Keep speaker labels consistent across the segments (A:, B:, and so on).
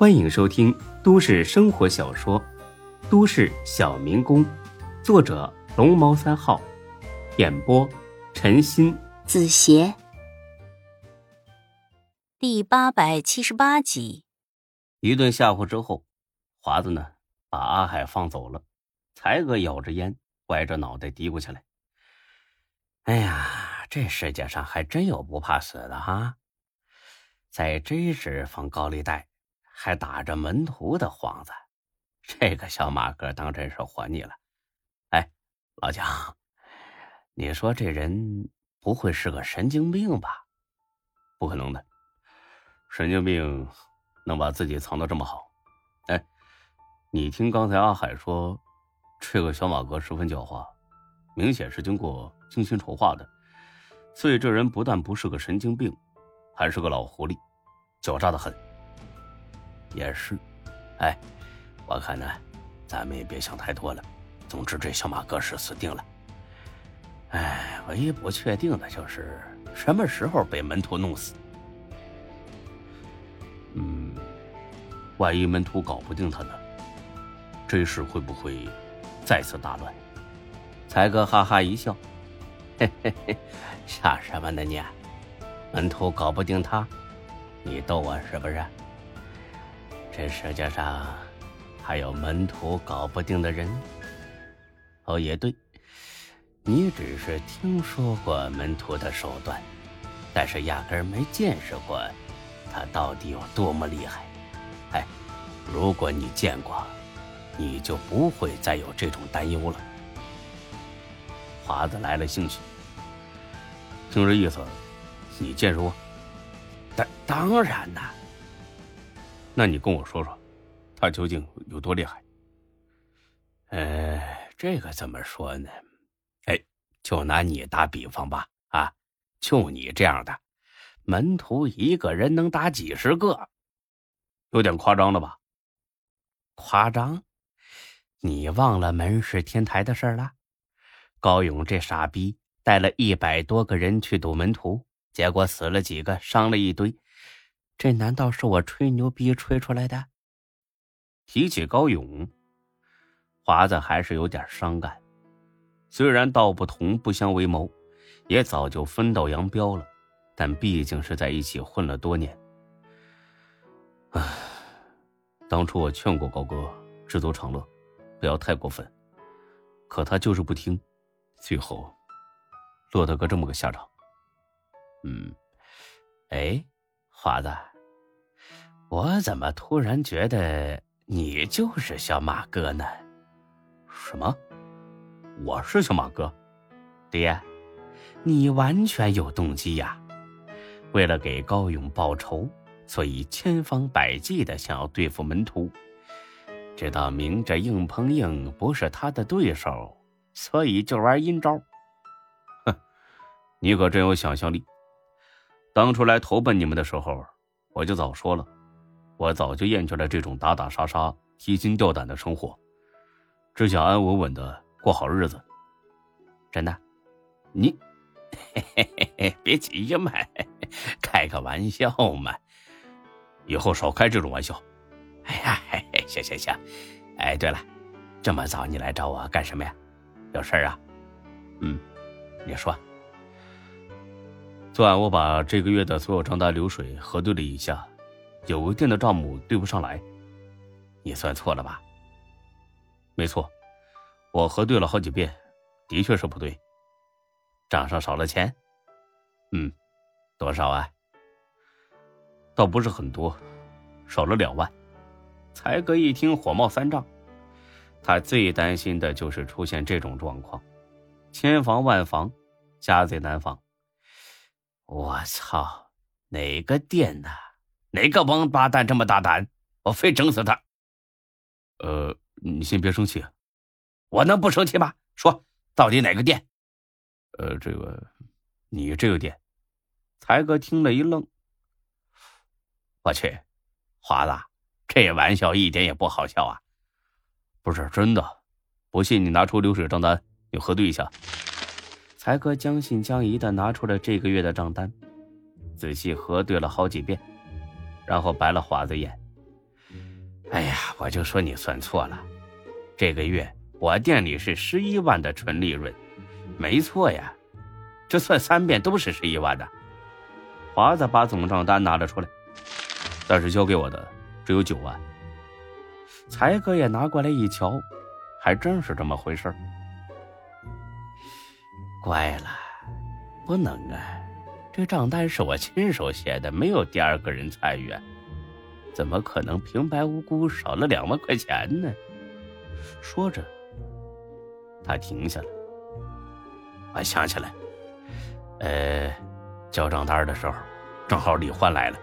A: 欢迎收听都市生活小说《都市小民工》，作者龙猫三号，演播陈鑫、
B: 子邪，第八百七十八集。
A: 一顿吓唬之后，华子呢把阿海放走了。才哥咬着烟，歪着脑袋嘀咕起来：“哎呀，这世界上还真有不怕死的哈！在这时放高利贷。”还打着门徒的幌子，这个小马哥当真是活腻了。哎，老蒋，你说这人不会是个神经病吧？不可能的，神经病能把自己藏得这么好？哎，你听刚才阿海说，这个小马哥十分狡猾，明显是经过精心筹划的，所以这人不但不是个神经病，还是个老狐狸，狡诈的很。也是，哎，我看呢，咱们也别想太多了。总之，这小马哥是死定了。哎，唯一不确定的就是什么时候被门徒弄死。嗯，万一门徒搞不定他呢？这事会不会再次大乱？才哥哈哈一笑，嘿嘿嘿，笑什么呢你？门徒搞不定他，你逗我是不是？这世界上还有门徒搞不定的人？哦，也对，你只是听说过门徒的手段，但是压根儿没见识过他到底有多么厉害。哎，如果你见过，你就不会再有这种担忧了。华子来了兴趣，听这意思，你见识过？当当然呐。那你跟我说说，他究竟有多厉害？呃，这个怎么说呢？哎，就拿你打比方吧，啊，就你这样的门徒，一个人能打几十个，有点夸张了吧？夸张？你忘了门市天台的事儿了？高勇这傻逼带了一百多个人去堵门徒，结果死了几个，伤了一堆。这难道是我吹牛逼吹出来的？提起高勇，华子还是有点伤感。虽然道不同不相为谋，也早就分道扬镳了，但毕竟是在一起混了多年。唉，当初我劝过高哥知足常乐，不要太过分，可他就是不听，最后落得个这么个下场。嗯，哎，华子。我怎么突然觉得你就是小马哥呢？什么？我是小马哥？爹，你完全有动机呀！为了给高勇报仇，所以千方百计的想要对付门徒，知道明着硬碰硬不是他的对手，所以就玩阴招。哼，你可真有想象力！当初来投奔你们的时候，我就早说了。我早就厌倦了这种打打杀杀、提心吊胆的生活，只想安稳稳的过好日子。真的，你，嘿嘿嘿，别急呀嘛，开个玩笑嘛，以后少开这种玩笑。哎呀，行行行。哎，对了，这么早你来找我干什么呀？有事啊？嗯，你说。昨晚我把这个月的所有账单流水核对了一下。有个店的账目对不上来，你算错了吧？没错，我核对了好几遍，的确是不对。账上少了钱，嗯，多少啊？倒不是很多，少了两万。才哥一听火冒三丈，他最担心的就是出现这种状况，千防万防，家贼难防。我操，哪个店呢？哪个王八蛋这么大胆？我非整死他！呃，你先别生气，我能不生气吗？说，到底哪个店？呃，这个，你这个店。才哥听了一愣。我去，华子，这玩笑一点也不好笑啊！不是真的，不信你拿出流水账单，你核对一下。才哥将信将疑的拿出了这个月的账单，仔细核对了好几遍。然后白了华子眼，哎呀，我就说你算错了，这个月我店里是十一万的纯利润，没错呀，这算三遍都是十一万的。华子把总账单拿了出来，但是交给我的只有九万。才哥也拿过来一瞧，还真是这么回事乖了，不能啊，这账单是我亲手写的，没有第二个人参与。怎么可能平白无故少了两万块钱呢？说着，他停下了。我想起来，呃，交账单的时候，正好李欢来了，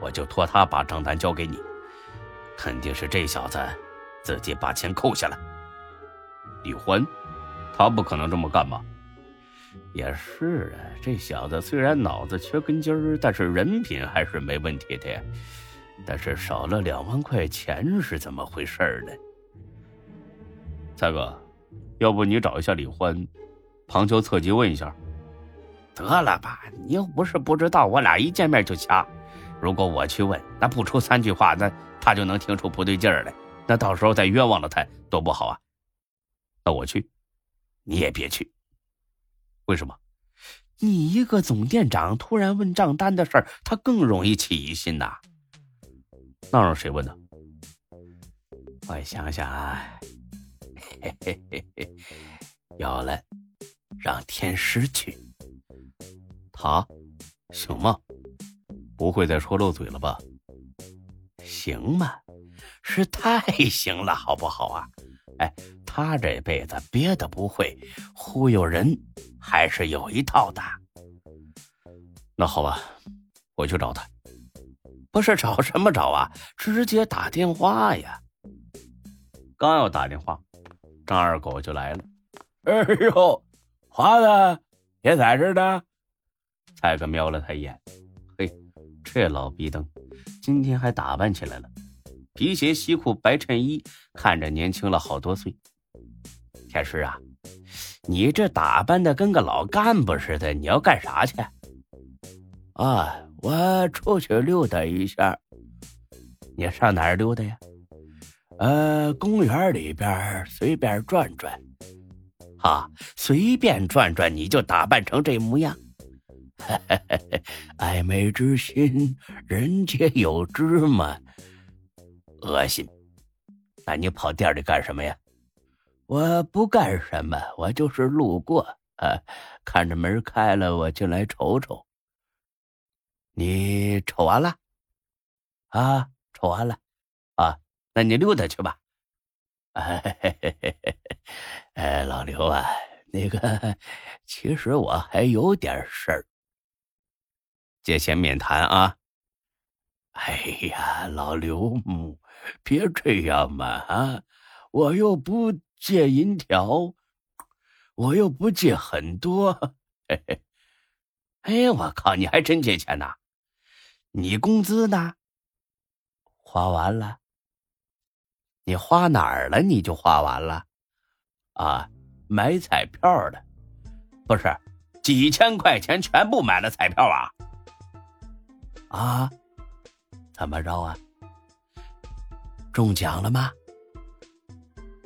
A: 我就托他把账单交给你。肯定是这小子自己把钱扣下了。李欢，他不可能这么干吧？也是啊，这小子虽然脑子缺根筋儿，但是人品还是没问题的。但是少了两万块钱是怎么回事呢？蔡哥，要不你找一下李欢，旁敲侧击问一下。得了吧，你又不是不知道，我俩一见面就掐。如果我去问，那不出三句话，那他就能听出不对劲儿来。那到时候再冤枉了他，多不好啊！那我去，你也别去。为什么？你一个总店长突然问账单的事儿，他更容易起疑心呐。那让谁问呢？我想想啊，嘿嘿嘿嘿，有了，让天师去。他行吗？不会再说漏嘴了吧？行吗？是太行了，好不好啊？哎，他这辈子别的不会，忽悠人还是有一套的。那好吧，我去找他。不是找什么找啊？直接打电话呀！刚要打电话，张二狗就来了。
C: 哎呦，华子也在这呢。
A: 蔡哥瞄了他一眼，嘿，这老逼灯，今天还打扮起来了，皮鞋、西裤、白衬衣，看着年轻了好多岁。天师啊，你这打扮的跟个老干部似的，你要干啥去？
C: 啊。我出去溜达一下，
A: 你上哪儿溜达呀？
C: 呃，公园里边随便转转。
A: 啊，随便转转你就打扮成这模样？
C: 嘿嘿嘿嘿爱美之心，人皆有之嘛。
A: 恶心！那你跑店里干什么呀？
C: 我不干什么，我就是路过，啊，看着门开了，我进来瞅瞅。
A: 你瞅完了，
C: 啊，瞅完了，
A: 啊，那你溜达去吧。
C: 哎，老刘啊，那个，其实我还有点事儿，
A: 借钱免谈啊。
C: 哎呀，老刘，别这样嘛啊！我又不借银条，我又不借很多。
A: 嘿嘿哎，我靠，你还真借钱呐？你工资呢？
C: 花完了。
A: 你花哪儿了？你就花完了？
C: 啊，买彩票的，
A: 不是？几千块钱全部买了彩票啊？
C: 啊？怎么着啊？中奖了吗？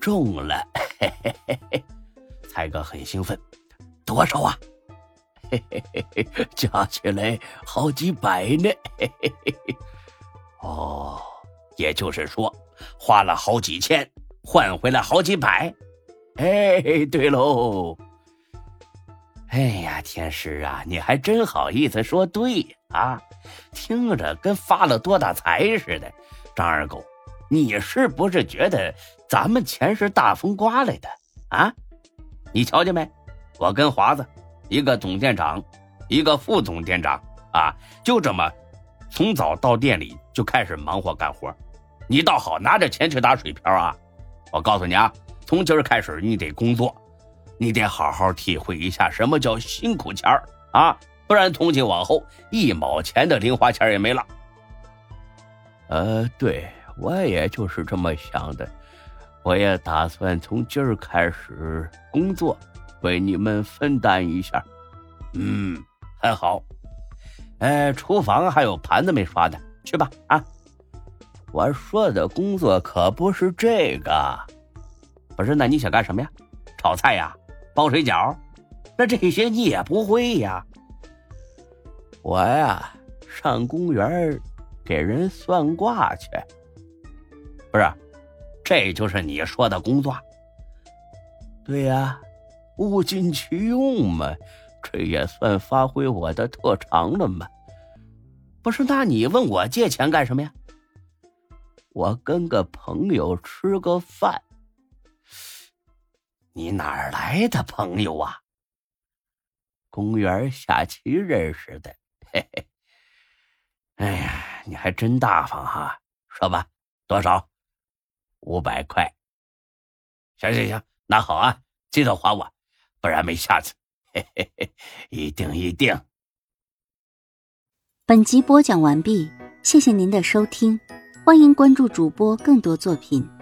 A: 中了！嘿嘿嘿嘿，才哥很兴奋。多少啊？
C: 嘿嘿嘿嘿，加起来好几百呢。嘿嘿嘿嘿，
A: 哦，也就是说，花了好几千，换回来好几百。
C: 哎，对喽。
A: 哎呀，天师啊，你还真好意思说对啊？听着跟发了多大财似的。张二狗，你是不是觉得咱们钱是大风刮来的啊？你瞧见没？我跟华子。一个总店长，一个副总店长啊，就这么从早到店里就开始忙活干活。你倒好，拿着钱去打水漂啊！我告诉你啊，从今儿开始你得工作，你得好好体会一下什么叫辛苦钱儿啊！不然从今往后一毛钱的零花钱也没了。
C: 呃，对我也就是这么想的，我也打算从今儿开始工作。为你们分担一下，
A: 嗯，很好。哎，厨房还有盘子没刷的，去吧啊！
C: 我说的工作可不是这个。
A: 不是，那你想干什么呀？炒菜呀？包水饺？那这些你也不会呀？
C: 我呀，上公园给人算卦去。
A: 不是，这就是你说的工作？
C: 对呀，物尽其用嘛，这也算发挥我的特长了嘛。
A: 不是，那你问我借钱干什么呀？
C: 我跟个朋友吃个饭。
A: 你哪儿来的朋友啊？
C: 公园下棋认识的。嘿嘿。
A: 哎呀，你还真大方哈！说吧，多少？
C: 五百块。
A: 行行行，那好啊，记得还我，不然没下次。嘿嘿嘿，一定一定。
B: 本集播讲完毕，谢谢您的收听，欢迎关注主播更多作品。